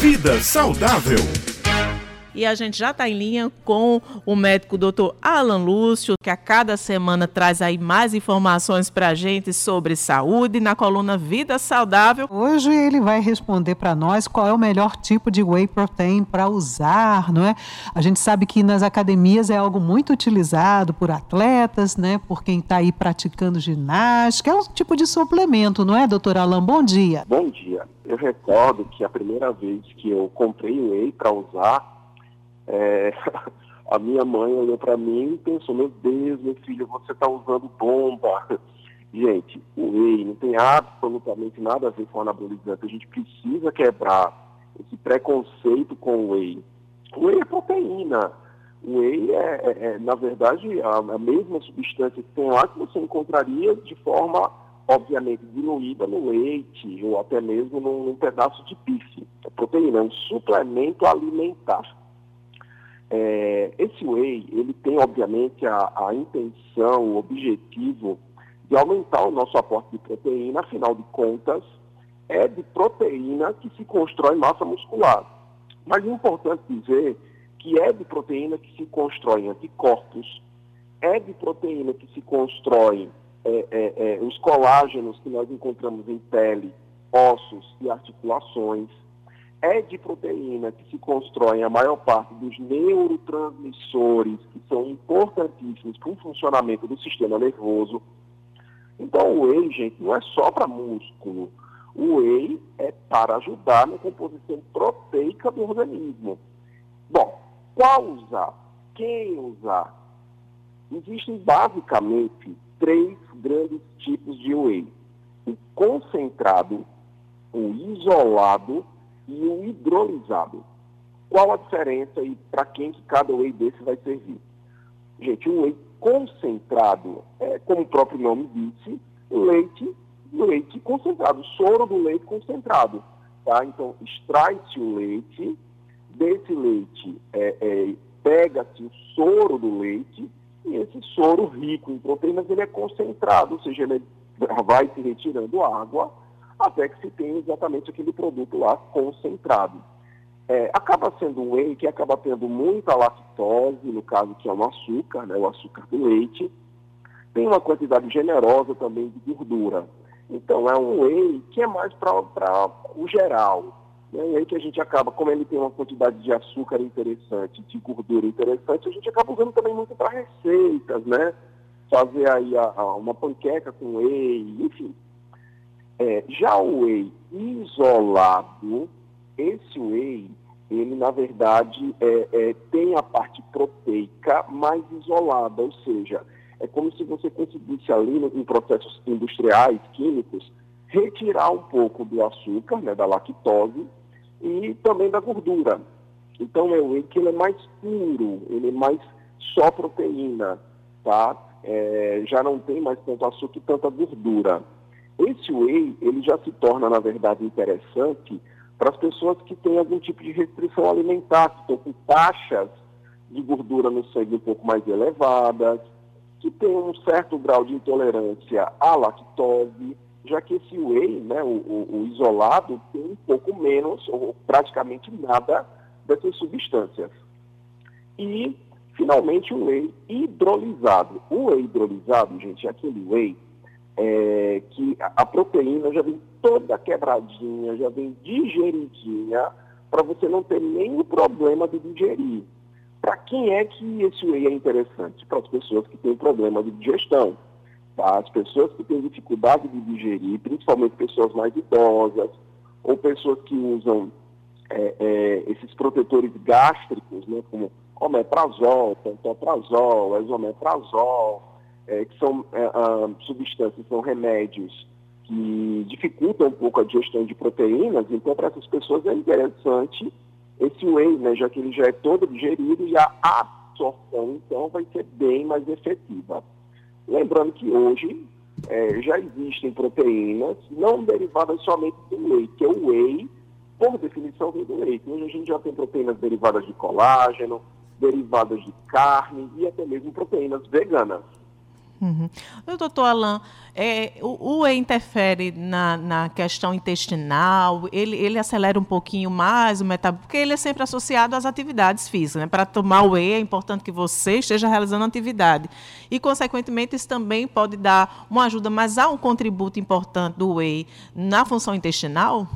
Vida Saudável. E a gente já está em linha com o médico Dr. Alan Lúcio, que a cada semana traz aí mais informações para a gente sobre saúde na coluna Vida Saudável. Hoje ele vai responder para nós qual é o melhor tipo de whey protein para usar, não é? A gente sabe que nas academias é algo muito utilizado por atletas, né? Por quem está aí praticando ginástica. É um tipo de suplemento, não é, doutor Alan? Bom dia. Bom dia. Eu recordo que a primeira vez que eu comprei whey para usar, é, a minha mãe olhou para mim e pensou, meu Deus, meu filho, você está usando bomba. Gente, o whey não tem absolutamente nada a ver com anabolizante. A gente precisa quebrar esse preconceito com o whey. O whey é proteína. O whey é, é, é na verdade, a, a, mesma substância que tem lá que você encontraria de forma, obviamente, diluída no leite ou até mesmo num, num pedaço de bife. É proteína, é um suplemento alimentar. É, esse whey, ele tem, obviamente, a, a intenção, o objetivo de aumentar o nosso aporte de proteína, afinal de contas, é de proteína que se constrói massa muscular. Mas é importante dizer que é de proteína que se constrói anticorpos, é de proteína que se constrói é, é, é, os colágenos que nós encontramos em pele, ossos e articulações, é de proteína que se constroem a maior parte dos neurotransmissores que são importantíssimos para o funcionamento do sistema nervoso. Então, o whey, gente, não é só para músculo. O whey é para ajudar na composição proteica do organismo. Bom, qual usar? Quem usar? Existem basicamente três grandes tipos de whey: o concentrado, o isolado e o hidrolisado. Qual a diferença e para quem que cada whey desse vai servir? Gente, um whey concentrado é, como o próprio nome disse, leite, leite concentrado, soro do leite concentrado. Tá? Então, extrai-se o leite, desse leite é, é, pega-se o soro do leite, e esse soro rico em proteínas ele é concentrado, ou seja, ele vai se retirando água até que se tenha exatamente aquele produto lá concentrado. É, acaba sendo um whey que acaba tendo muita lactose, no caso que é um açúcar, né, o açúcar do leite, tem uma quantidade generosa também de gordura. Então é um whey que é mais para o geral. Né? Um whey que a gente acaba, como ele tem uma quantidade de açúcar interessante, de gordura interessante, a gente acaba usando também muito para receitas, né? Fazer aí a, a, uma panqueca com whey, enfim. É, já o whey isolado, esse whey, ele na verdade é, é, tem a parte proteica mais isolada, ou seja, é como se você conseguisse ali em processos industriais, químicos, retirar um pouco do açúcar, né, da lactose e também da gordura. Então é o whey que ele é mais puro, ele é mais só proteína, tá? É, já não tem mais tanto açúcar e tanta gordura. Esse whey, ele já se torna, na verdade, interessante para as pessoas que têm algum tipo de restrição alimentar, que estão com taxas de gordura no sangue um pouco mais elevadas, que têm um certo grau de intolerância à lactose, já que esse whey, né, o, o, o isolado, tem um pouco menos, ou praticamente nada, dessas substâncias. E, finalmente, o whey hidrolisado. O whey hidrolisado, gente, é aquele whey é, que a proteína já vem toda quebradinha, já vem digeridinha, para você não ter nenhum problema de digerir. Para quem é que esse whey é interessante? Para as pessoas que têm problema de digestão. Tá? As pessoas que têm dificuldade de digerir, principalmente pessoas mais idosas, ou pessoas que usam é, é, esses protetores gástricos, né, como omeprazol, pantoprazol, esomeprazol, é, que são é, substâncias, são remédios que dificultam um pouco a digestão de proteínas, então para essas pessoas é interessante esse whey, né, já que ele já é todo digerido e a absorção, então, vai ser bem mais efetiva. Lembrando que hoje é, já existem proteínas não derivadas somente do leite, que é o whey, por definição, vem do leite. Hoje a gente já tem proteínas derivadas de colágeno, derivadas de carne e até mesmo proteínas veganas. Uhum. Doutor Alain, é, o, o whey interfere na, na questão intestinal, ele, ele acelera um pouquinho mais o metabolismo, porque ele é sempre associado às atividades físicas. Né? Para tomar o whey é importante que você esteja realizando atividade. E, consequentemente, isso também pode dar uma ajuda, mas há um contributo importante do whey na função intestinal?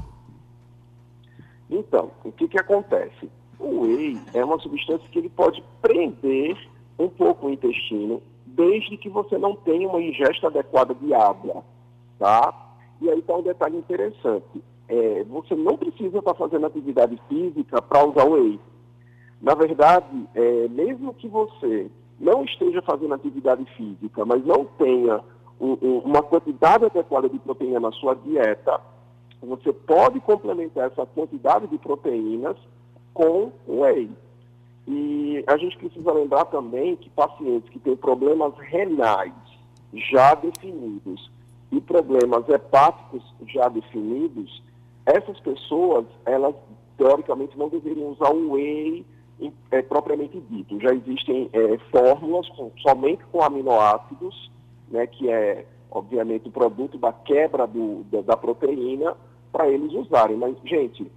Então, o que, que acontece? O whey é uma substância que ele pode prender um pouco o intestino desde que você não tenha uma ingesta adequada de água, tá? E aí está um detalhe interessante. É, você não precisa estar tá fazendo atividade física para usar o whey. Na verdade, é, mesmo que você não esteja fazendo atividade física, mas não tenha um, um, uma quantidade adequada de proteína na sua dieta, você pode complementar essa quantidade de proteínas com whey. E a gente precisa lembrar também que pacientes que têm problemas renais já definidos e problemas hepáticos já definidos, essas pessoas, elas teoricamente não deveriam usar o whey é, propriamente dito. Já existem é, fórmulas com, somente com aminoácidos, né, que é, obviamente, o produto da quebra do, da, da proteína, para eles usarem. Mas, gente,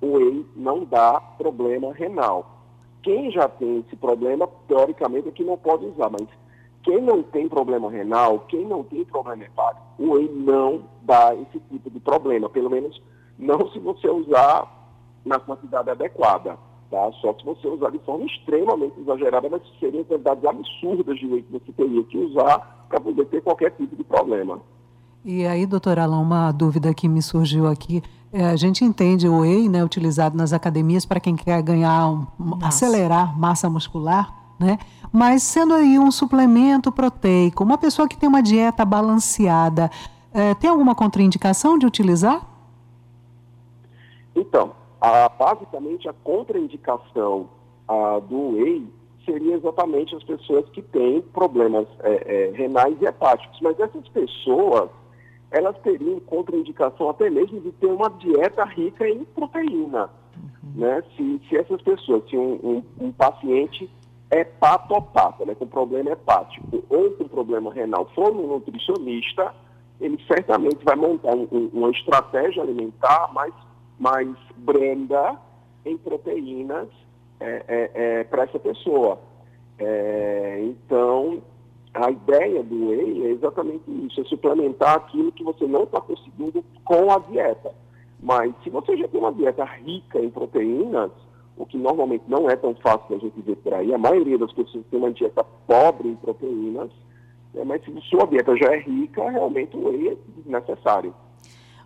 o whey não dá problema renal quem já tem esse problema, teoricamente, é que não pode usar, mas quem não tem problema renal, quem não tem problema hepático, o whey não dá esse tipo de problema, pelo menos não se você usar na quantidade adequada, tá? Só se você usar de forma extremamente exagerada, mas seriam quantidades absurdas de whey que você teria que usar para poder ter qualquer tipo de problema. E aí, doutora Alain, uma dúvida que me surgiu aqui. É, a gente entende o whey, né, utilizado nas academias para quem quer ganhar, um, acelerar massa muscular, né? Mas sendo aí um suplemento proteico, uma pessoa que tem uma dieta balanceada, é, tem alguma contraindicação de utilizar? Então, a, basicamente a contraindicação a, do whey seria exatamente as pessoas que têm problemas é, é, renais e hepáticos. Mas essas pessoas elas teriam contraindicação até mesmo de ter uma dieta rica em proteína. Uhum. Né? Se, se essas pessoas, se um, um, um paciente hepatopata, né, com problema hepático ou com problema renal, for um nutricionista, ele certamente vai montar um, uma estratégia alimentar mais, mais branda em proteínas é, é, é, para essa pessoa. É, então, a ideia do whey é exatamente isso, é suplementar aquilo que você não está conseguindo com a dieta. Mas se você já tem uma dieta rica em proteínas, o que normalmente não é tão fácil a gente ver por aí, a maioria das pessoas tem uma dieta pobre em proteínas, né, mas se sua dieta já é rica, realmente o whey é necessário.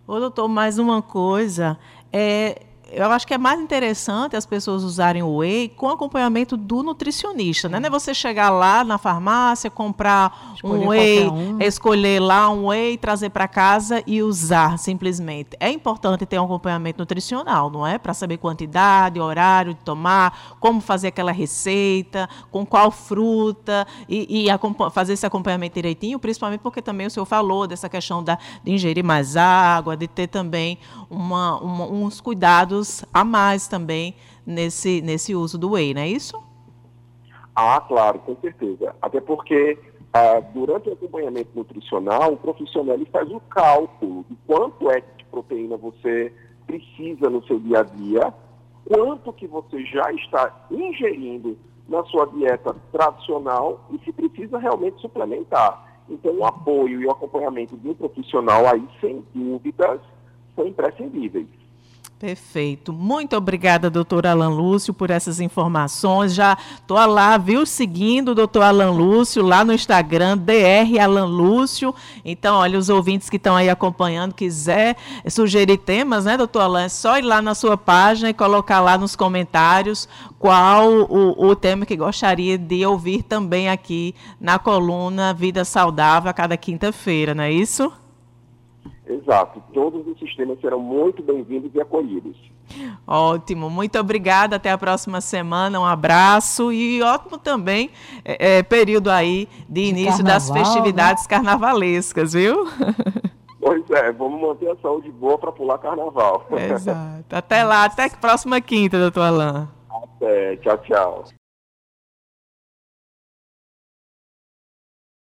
Ô, doutor, mais uma coisa, é, eu acho que é mais interessante as pessoas usarem o whey com acompanhamento do nutricionista, né? Não é você chegar lá na farmácia, comprar escolher um whey, um. escolher lá um whey, trazer para casa e usar simplesmente. É importante ter um acompanhamento nutricional, não é? Para saber quantidade, horário de tomar, como fazer aquela receita, com qual fruta e, e fazer esse acompanhamento direitinho, principalmente porque também o senhor falou dessa questão da, de ingerir mais água, de ter também uma, uma, uns cuidados a mais também nesse, nesse uso do whey, não é isso? Ah, claro, com certeza. Até porque ah, durante o acompanhamento nutricional, o profissional ele faz um cálculo de quanto é de proteína você precisa no seu dia a dia, quanto que você já está ingerindo na sua dieta tradicional e se precisa realmente suplementar. Então, o apoio e o acompanhamento de um profissional aí, sem dúvidas, são imprescindíveis. Perfeito. Muito obrigada, doutor Alan Lúcio, por essas informações. Já estou lá, viu, seguindo o doutor Alan Lúcio lá no Instagram, DR Alan Lúcio. Então, olha, os ouvintes que estão aí acompanhando, quiser sugerir temas, né, doutor Alan, é só ir lá na sua página e colocar lá nos comentários qual o, o tema que gostaria de ouvir também aqui na coluna Vida Saudável a cada quinta-feira, não é isso? Exato. Todos os sistemas serão muito bem-vindos e acolhidos. Ótimo, muito obrigada. Até a próxima semana. Um abraço e ótimo também é, é, período aí de, de início carnaval, das festividades né? carnavalescas, viu? Pois é, vamos manter a saúde boa para pular carnaval. Exato. Até lá, até a próxima quinta, doutor Alain. Até, tchau, tchau.